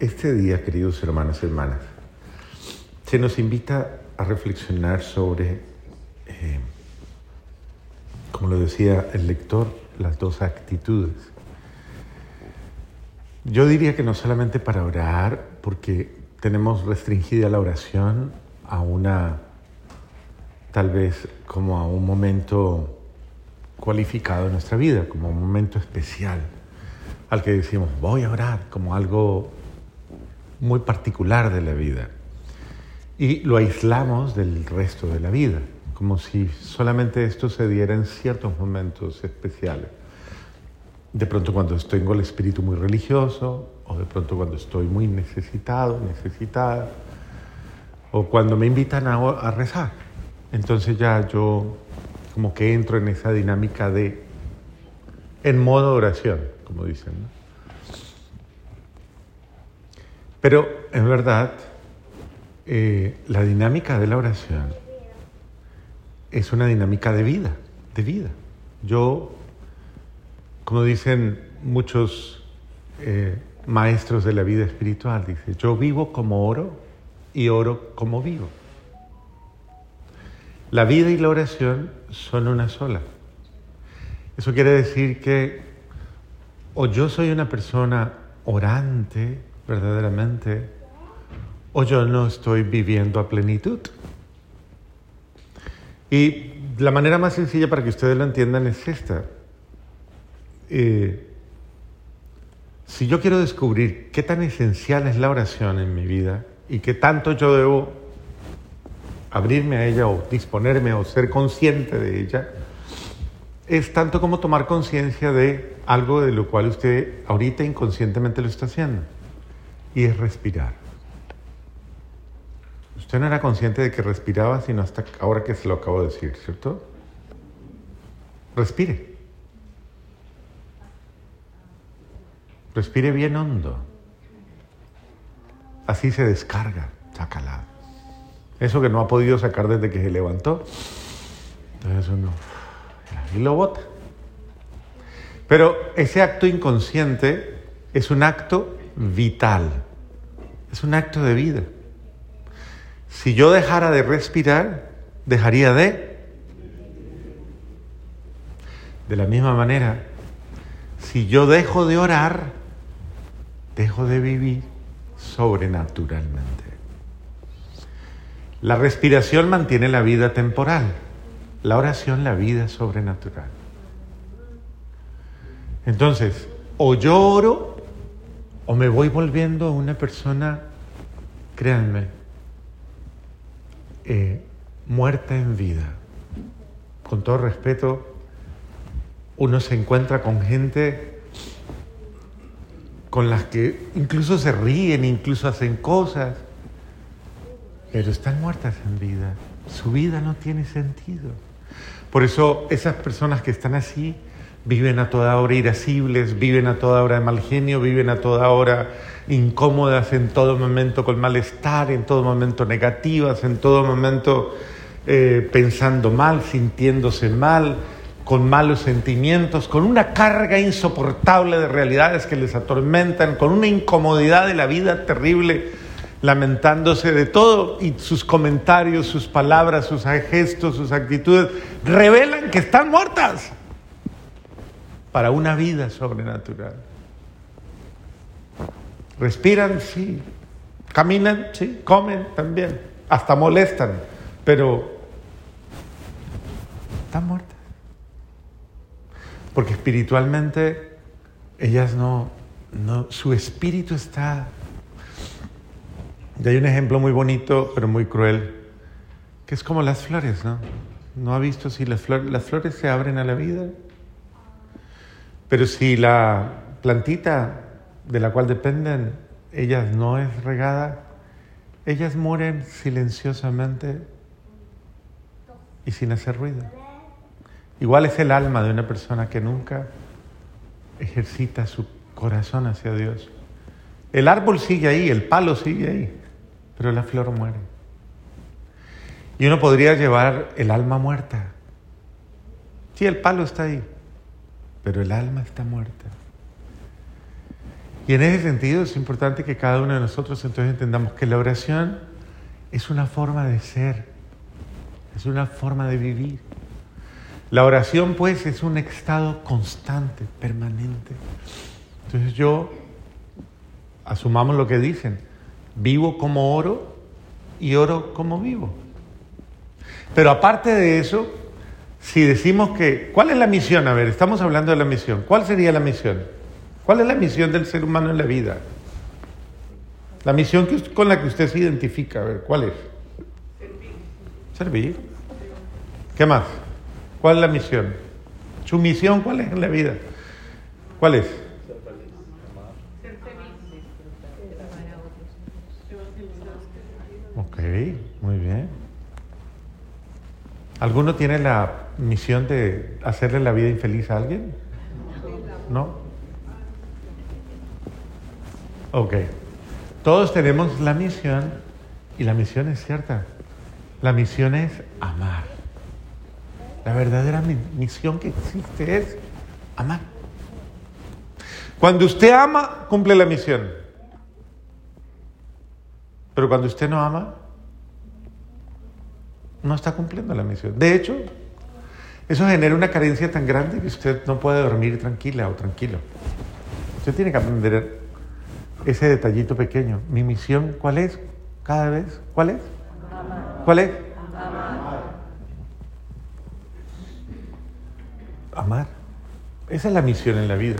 Este día, queridos hermanos y hermanas, se nos invita a reflexionar sobre, eh, como lo decía el lector, las dos actitudes. Yo diría que no solamente para orar, porque tenemos restringida la oración a una, tal vez como a un momento cualificado en nuestra vida, como un momento especial al que decimos, voy a orar, como algo muy particular de la vida. Y lo aislamos del resto de la vida, como si solamente esto se diera en ciertos momentos especiales. De pronto cuando con el espíritu muy religioso, o de pronto cuando estoy muy necesitado, necesitada, o cuando me invitan a, a rezar. Entonces ya yo como que entro en esa dinámica de, en modo oración, como dicen. Pero en verdad, eh, la dinámica de la oración es una dinámica de vida, de vida. Yo, como dicen muchos eh, maestros de la vida espiritual, dice, yo vivo como oro y oro como vivo. La vida y la oración son una sola. Eso quiere decir que o yo soy una persona orante verdaderamente, o yo no estoy viviendo a plenitud. Y la manera más sencilla para que ustedes lo entiendan es esta. Eh, si yo quiero descubrir qué tan esencial es la oración en mi vida y qué tanto yo debo abrirme a ella o disponerme o ser consciente de ella, es tanto como tomar conciencia de algo de lo cual usted ahorita inconscientemente lo está haciendo, y es respirar. Usted no era consciente de que respiraba sino hasta ahora que se lo acabo de decir, ¿cierto? Respire. Respire bien hondo. Así se descarga, chacalado. Eso que no ha podido sacar desde que se levantó. Entonces uno y lo bota. Pero ese acto inconsciente es un acto vital, es un acto de vida. Si yo dejara de respirar, dejaría de... De la misma manera, si yo dejo de orar, dejo de vivir sobrenaturalmente. La respiración mantiene la vida temporal, la oración la vida sobrenatural. Entonces, o yo oro o me voy volviendo una persona, créanme, eh, muerta en vida. Con todo respeto, uno se encuentra con gente con las que incluso se ríen, incluso hacen cosas, pero están muertas en vida. Su vida no tiene sentido. Por eso esas personas que están así viven a toda hora irascibles, viven a toda hora de mal genio, viven a toda hora incómodas, en todo momento con malestar, en todo momento negativas, en todo momento eh, pensando mal, sintiéndose mal, con malos sentimientos, con una carga insoportable de realidades que les atormentan, con una incomodidad de la vida terrible lamentándose de todo y sus comentarios, sus palabras, sus gestos, sus actitudes revelan que están muertas para una vida sobrenatural. Respiran, sí. Caminan, sí. Comen también. Hasta molestan, pero están muertas. Porque espiritualmente ellas no, no, su espíritu está y hay un ejemplo muy bonito, pero muy cruel, que es como las flores, ¿no? ¿No ha visto si las flores, las flores se abren a la vida? Pero si la plantita de la cual dependen, ellas no es regada, ellas mueren silenciosamente y sin hacer ruido. Igual es el alma de una persona que nunca ejercita su corazón hacia Dios. El árbol sigue ahí, el palo sigue ahí, pero la flor muere. Y uno podría llevar el alma muerta. Sí, el palo está ahí, pero el alma está muerta. Y en ese sentido es importante que cada uno de nosotros entonces entendamos que la oración es una forma de ser, es una forma de vivir. La oración pues es un estado constante, permanente. Entonces yo, asumamos lo que dicen, vivo como oro y oro como vivo. Pero aparte de eso, si decimos que, ¿cuál es la misión? A ver, estamos hablando de la misión. ¿Cuál sería la misión? ¿Cuál es la misión del ser humano en la vida? La misión con la que usted se identifica, a ver, ¿cuál es? Servir. Servir. ¿Qué más? ¿Cuál es la misión? ¿Su misión cuál es en la vida? ¿Cuál es? Ok, muy bien. ¿Alguno tiene la misión de hacerle la vida infeliz a alguien? ¿No? Ok. Todos tenemos la misión y la misión es cierta. La misión es amar. La verdadera misión que existe es amar. Cuando usted ama, cumple la misión. Pero cuando usted no ama, no está cumpliendo la misión. De hecho, eso genera una carencia tan grande que usted no puede dormir tranquila o tranquilo. Usted tiene que aprender ese detallito pequeño. Mi misión, ¿cuál es? Cada vez, ¿cuál es? ¿Cuál es? amar. Esa es la misión en la vida.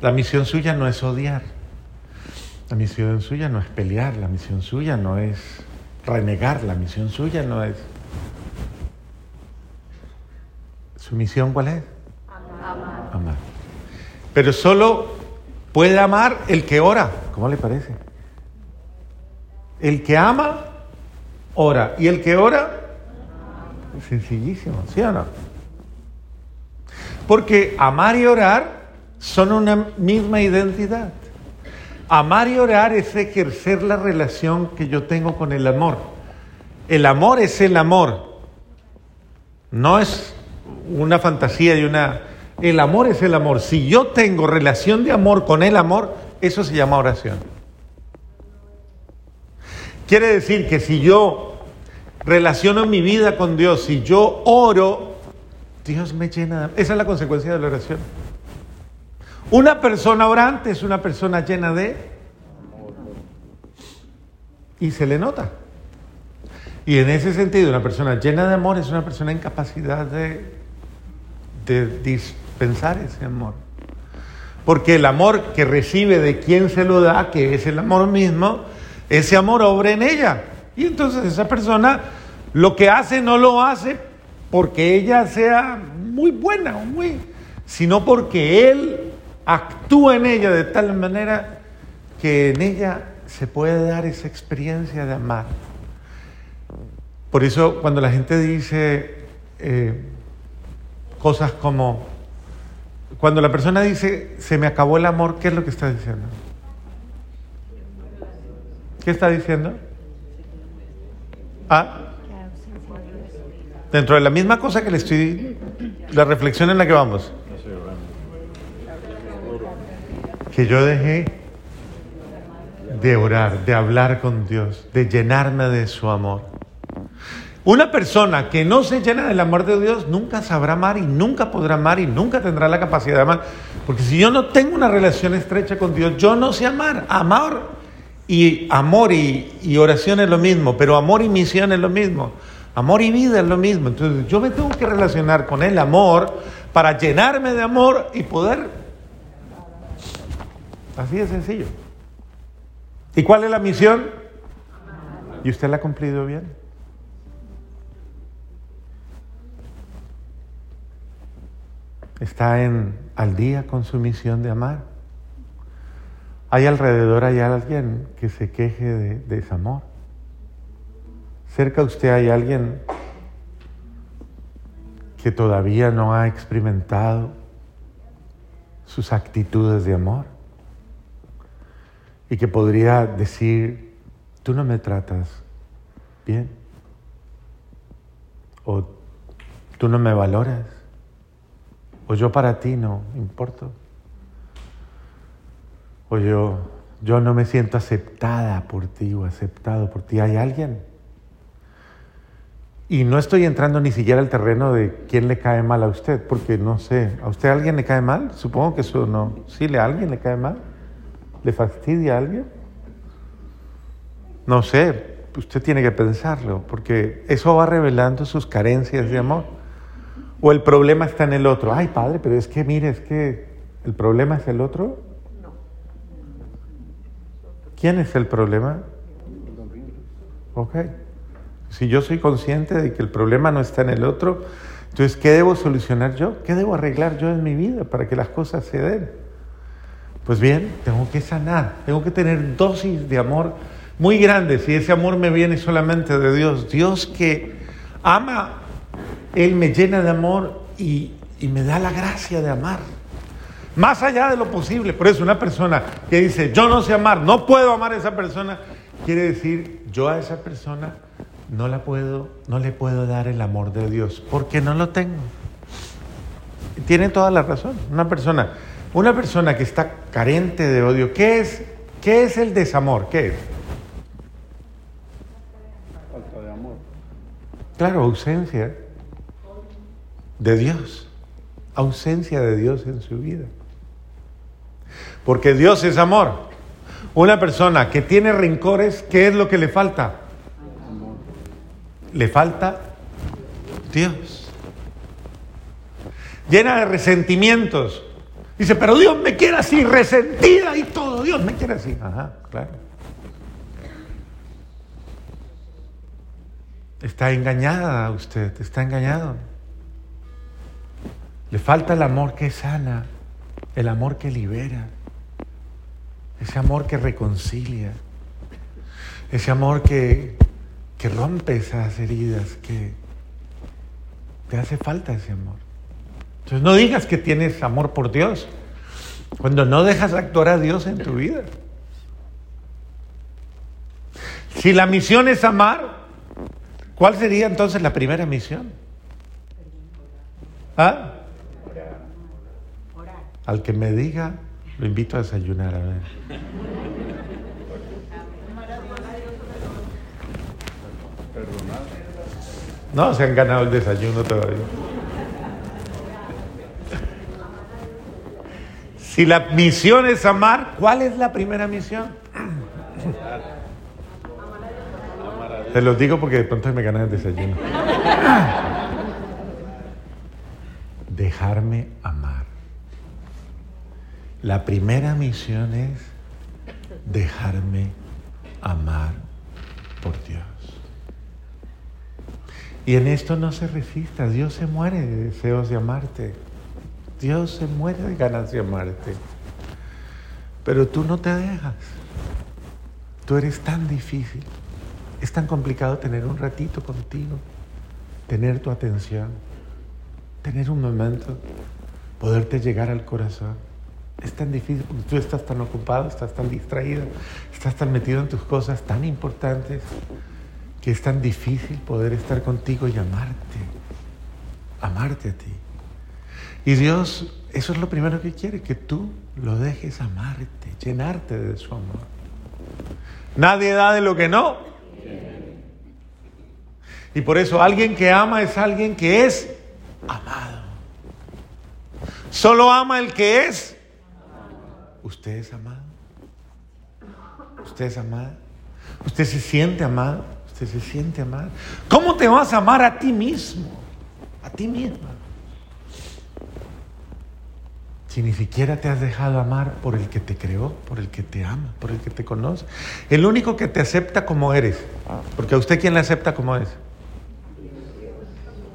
La misión suya no es odiar. La misión suya no es pelear. La misión suya no es renegar. La misión suya no es... ¿Su misión cuál es? Amar. Amar. Pero solo puede amar el que ora. ¿Cómo le parece? El que ama, ora. Y el que ora, sencillísimo, ¿sí o no? Porque amar y orar son una misma identidad. Amar y orar es ejercer la relación que yo tengo con el amor. El amor es el amor. No es una fantasía y una... El amor es el amor. Si yo tengo relación de amor con el amor, eso se llama oración. Quiere decir que si yo relaciono mi vida con Dios, si yo oro, Dios me llena. Esa es la consecuencia de la oración. Una persona orante es una persona llena de... Y se le nota. Y en ese sentido, una persona llena de amor es una persona en capacidad de, de dispensar ese amor. Porque el amor que recibe de quien se lo da, que es el amor mismo, ese amor obra en ella. Y entonces esa persona lo que hace no lo hace porque ella sea muy buena o muy, sino porque Él actúa en ella de tal manera que en ella se puede dar esa experiencia de amar. Por eso cuando la gente dice eh, cosas como, cuando la persona dice, se me acabó el amor, ¿qué es lo que está diciendo? ¿Qué está diciendo? ¿Ah? Dentro de la misma cosa que le estoy, la reflexión en la que vamos. Que yo dejé de orar, de hablar con Dios, de llenarme de su amor. Una persona que no se llena del amor de Dios nunca sabrá amar y nunca podrá amar y nunca tendrá la capacidad de amar. Porque si yo no tengo una relación estrecha con Dios, yo no sé amar. Amar y amor y, y oración es lo mismo, pero amor y misión es lo mismo. Amor y vida es lo mismo. Entonces yo me tengo que relacionar con el amor para llenarme de amor y poder... Así de sencillo. ¿Y cuál es la misión? ¿Y usted la ha cumplido bien? ¿Está en, al día con su misión de amar? ¿Hay alrededor, hay alguien que se queje de, de ese amor? Cerca de usted hay alguien que todavía no ha experimentado sus actitudes de amor y que podría decir, tú no me tratas bien o tú no me valoras o yo para ti no importo. O yo, yo no me siento aceptada por ti o aceptado por ti. ¿Hay alguien? Y no estoy entrando ni siquiera al terreno de quién le cae mal a usted, porque no sé, ¿a usted alguien le cae mal? Supongo que eso no. ¿Sí, a alguien le cae mal? ¿Le fastidia a alguien? No sé, usted tiene que pensarlo, porque eso va revelando sus carencias de amor. O el problema está en el otro. Ay, padre, pero es que mire, es que el problema es el otro. ¿Quién es el problema? Ok. Si yo soy consciente de que el problema no está en el otro, entonces, ¿qué debo solucionar yo? ¿Qué debo arreglar yo en mi vida para que las cosas se den? Pues bien, tengo que sanar, tengo que tener dosis de amor muy grandes y ese amor me viene solamente de Dios. Dios que ama, Él me llena de amor y, y me da la gracia de amar. Más allá de lo posible. Por eso una persona que dice, yo no sé amar, no puedo amar a esa persona, quiere decir, yo a esa persona no la puedo, no le puedo dar el amor de Dios, porque no lo tengo. Tiene toda la razón. Una persona, una persona que está carente de odio, ¿qué es, qué es el desamor? ¿Qué es? Falta de amor. Claro, ausencia de Dios. Ausencia de Dios en su vida. Porque Dios es amor. Una persona que tiene rencores, ¿qué es lo que le falta? Le falta Dios. Llena de resentimientos. Dice, pero Dios me quiere así, resentida y todo. Dios me quiere así. Ajá, claro. Está engañada usted, está engañado. Le falta el amor que sana, el amor que libera, ese amor que reconcilia, ese amor que, que rompe esas heridas, que te hace falta ese amor. Entonces no digas que tienes amor por Dios cuando no dejas actuar a Dios en tu vida. Si la misión es amar, ¿cuál sería entonces la primera misión? ¿Ah? Al que me diga, lo invito a desayunar, a ver. No, se han ganado el desayuno todavía. Si la misión es amar, ¿cuál es la primera misión? Te los digo porque de pronto me ganan el desayuno. Dejarme amar. La primera misión es dejarme amar por Dios. Y en esto no se resista. Dios se muere de deseos de amarte. Dios se muere de ganas de amarte. Pero tú no te dejas. Tú eres tan difícil. Es tan complicado tener un ratito contigo, tener tu atención, tener un momento, poderte llegar al corazón. Es tan difícil porque tú estás tan ocupado, estás tan distraído, estás tan metido en tus cosas tan importantes que es tan difícil poder estar contigo y amarte, amarte a ti. Y Dios, eso es lo primero que quiere, que tú lo dejes amarte, llenarte de su amor. Nadie da de lo que no. Y por eso alguien que ama es alguien que es amado. Solo ama el que es. ¿Usted es amado? ¿Usted es amada? ¿Usted se siente amado? ¿Usted se siente amado? ¿Cómo te vas a amar a ti mismo? A ti misma. Si ni siquiera te has dejado amar por el que te creó, por el que te ama, por el que te conoce. El único que te acepta como eres. Porque a usted quién le acepta como es.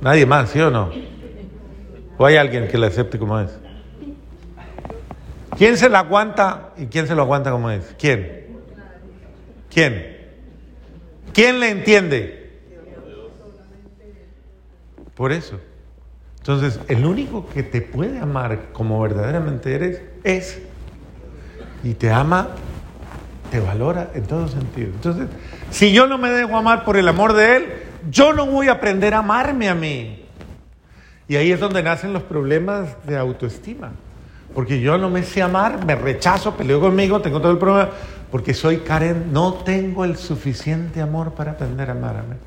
Nadie más, ¿sí o no? ¿O hay alguien que le acepte como es? ¿Quién se la aguanta y quién se lo aguanta como es? ¿Quién? ¿Quién? ¿Quién le entiende? Por eso. Entonces, el único que te puede amar como verdaderamente eres es. Y te ama, te valora en todo sentido. Entonces, si yo no me dejo amar por el amor de Él, yo no voy a aprender a amarme a mí. Y ahí es donde nacen los problemas de autoestima. Porque yo no me sé amar, me rechazo, peleo conmigo, tengo todo el problema, porque soy carente, no tengo el suficiente amor para aprender a amarme.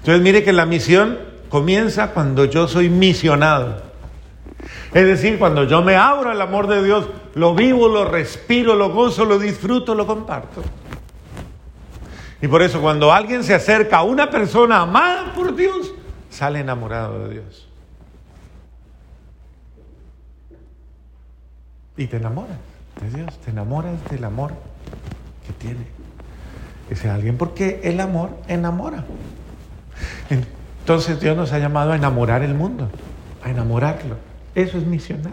Entonces mire que la misión comienza cuando yo soy misionado. Es decir, cuando yo me abro al amor de Dios, lo vivo, lo respiro, lo gozo, lo disfruto, lo comparto. Y por eso cuando alguien se acerca a una persona amada por Dios, sale enamorado de Dios. Y te enamoras de Dios, te enamoras del amor que tiene ese alguien, porque el amor enamora. Entonces Dios nos ha llamado a enamorar el mundo, a enamorarlo. Eso es misionar.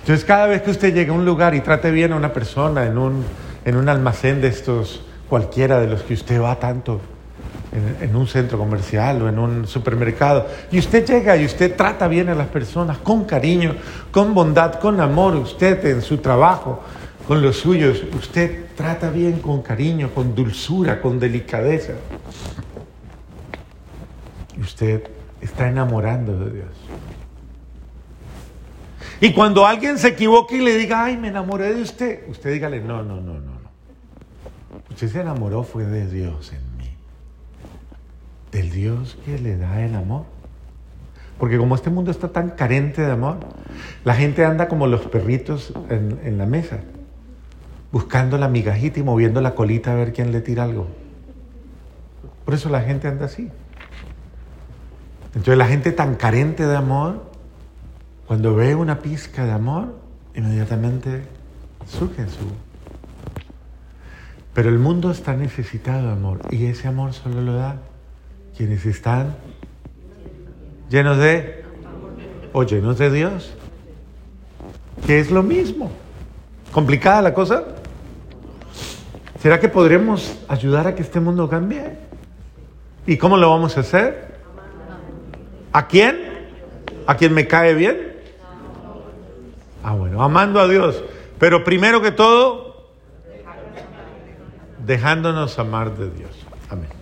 Entonces cada vez que usted llegue a un lugar y trate bien a una persona en un, en un almacén de estos, cualquiera de los que usted va tanto, en, un centro comercial o en un supermercado, y usted llega y usted trata bien a las personas con cariño, con bondad, con amor, usted en su trabajo, con los suyos, usted trata bien con cariño, con dulzura, con delicadeza. Usted está enamorando de Dios. Y cuando alguien se equivoque y le diga, ay, me enamoré de usted, usted dígale, no, no, no, no, no. Usted se enamoró fue de Dios en mí. Del Dios que le da el amor. Porque como este mundo está tan carente de amor, la gente anda como los perritos en, en la mesa, buscando la migajita y moviendo la colita a ver quién le tira algo. Por eso la gente anda así. Entonces la gente tan carente de amor cuando ve una pizca de amor, inmediatamente surge su. Pero el mundo está necesitado de amor y ese amor solo lo da quienes están llenos de o llenos de Dios, que es lo mismo. ¿Complicada la cosa? ¿Será que podremos ayudar a que este mundo cambie? ¿Y cómo lo vamos a hacer? ¿A quién? ¿A quien me cae bien? Ah, bueno, amando a Dios. Pero primero que todo, dejándonos amar de Dios. Amén.